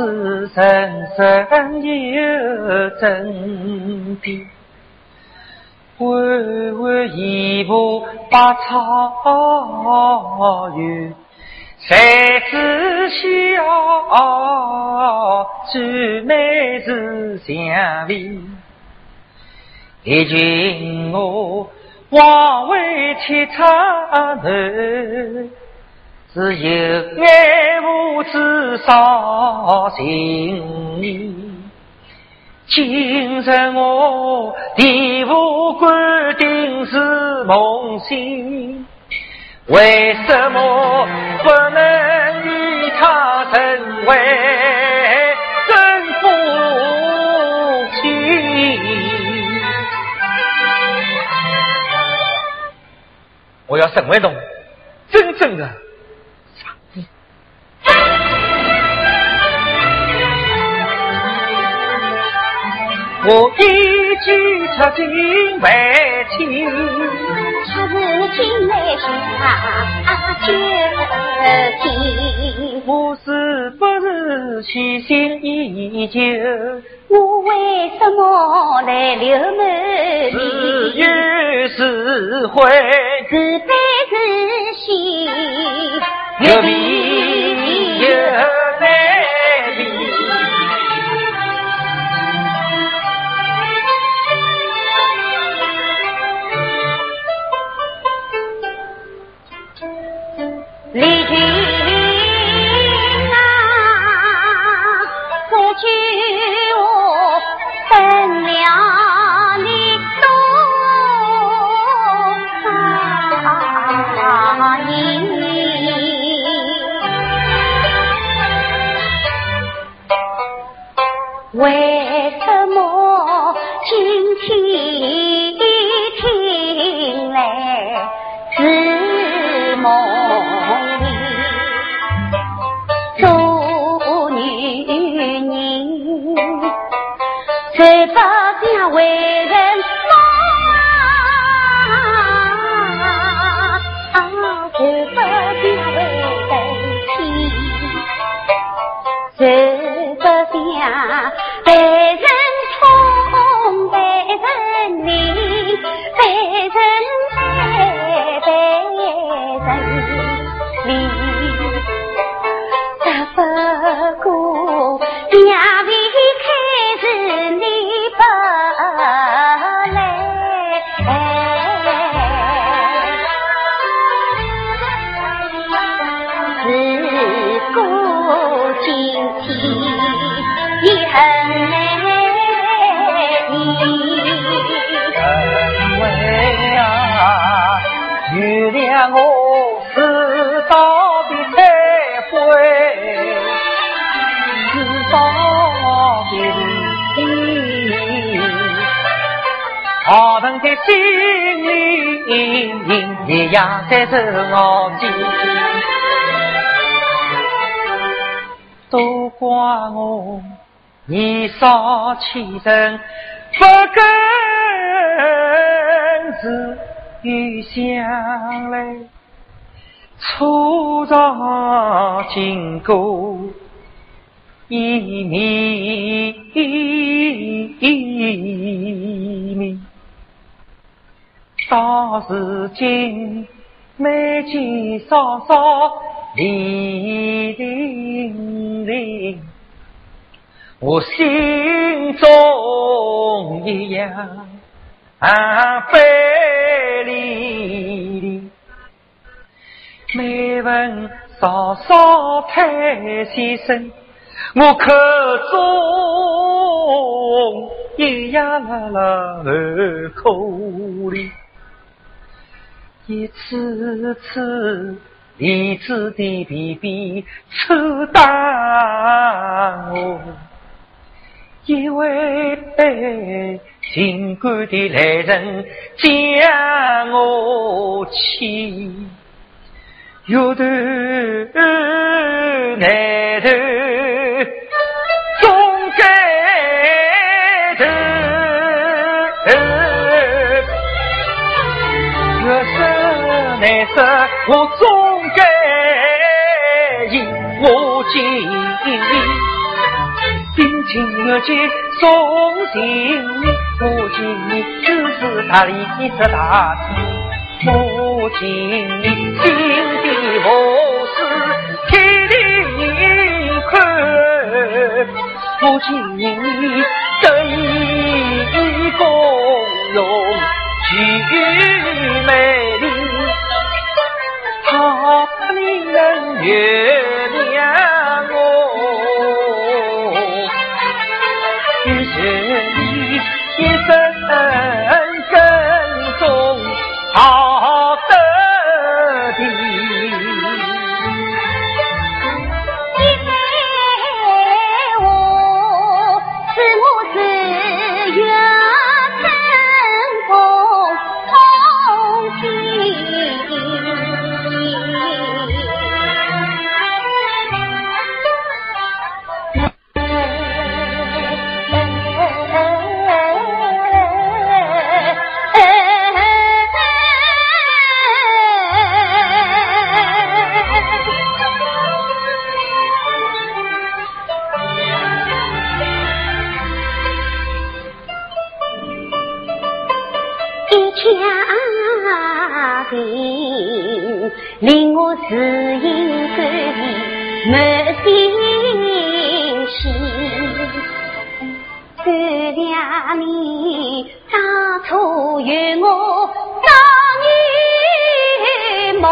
子人生有真谛，巍巍一步百草园，谁知晓最美是香味？一群我往为天长路。只有爱慕之少情意，今生我第五官定是梦醒，为什么不能与他成为真夫妻？我要成为侬真正的。我一句出尽万情，出尽来下决心。我是不是虚心依旧？我为什么来流满是怨是悔？是悲是喜？有比心里一样在受我煎，都怪我年少气盛，不跟自与相来，初尝经过一面。到如今，眉间稍稍泪淋淋，我心中一样啊悲离离。每闻嫂嫂叹息声，我口中一呀啦啦儿口里。一次次离子的皮皮抽打我，一位被情感的来人将我牵，有头难头。难舍，我终该因我情，今日见送行，母亲只是他里一只大计，母亲心底无事天地宽，母亲得意共荣举美丽，他令人原我自应感没心喜，感谢你当初与我当女梦，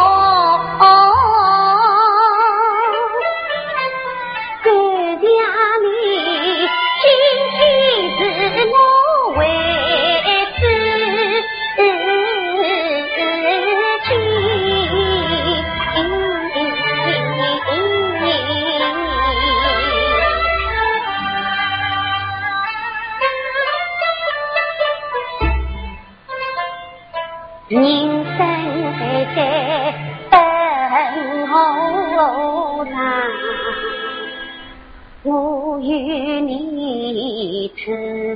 与你此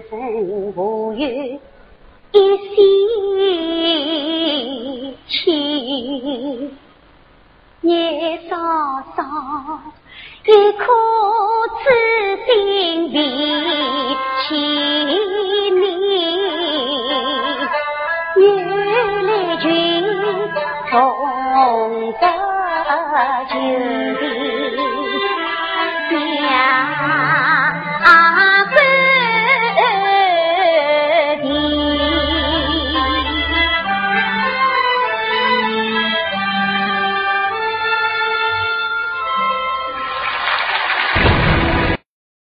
生无缘一线牵，夜稍稍一颗痴心为千年。原来君懂得就地。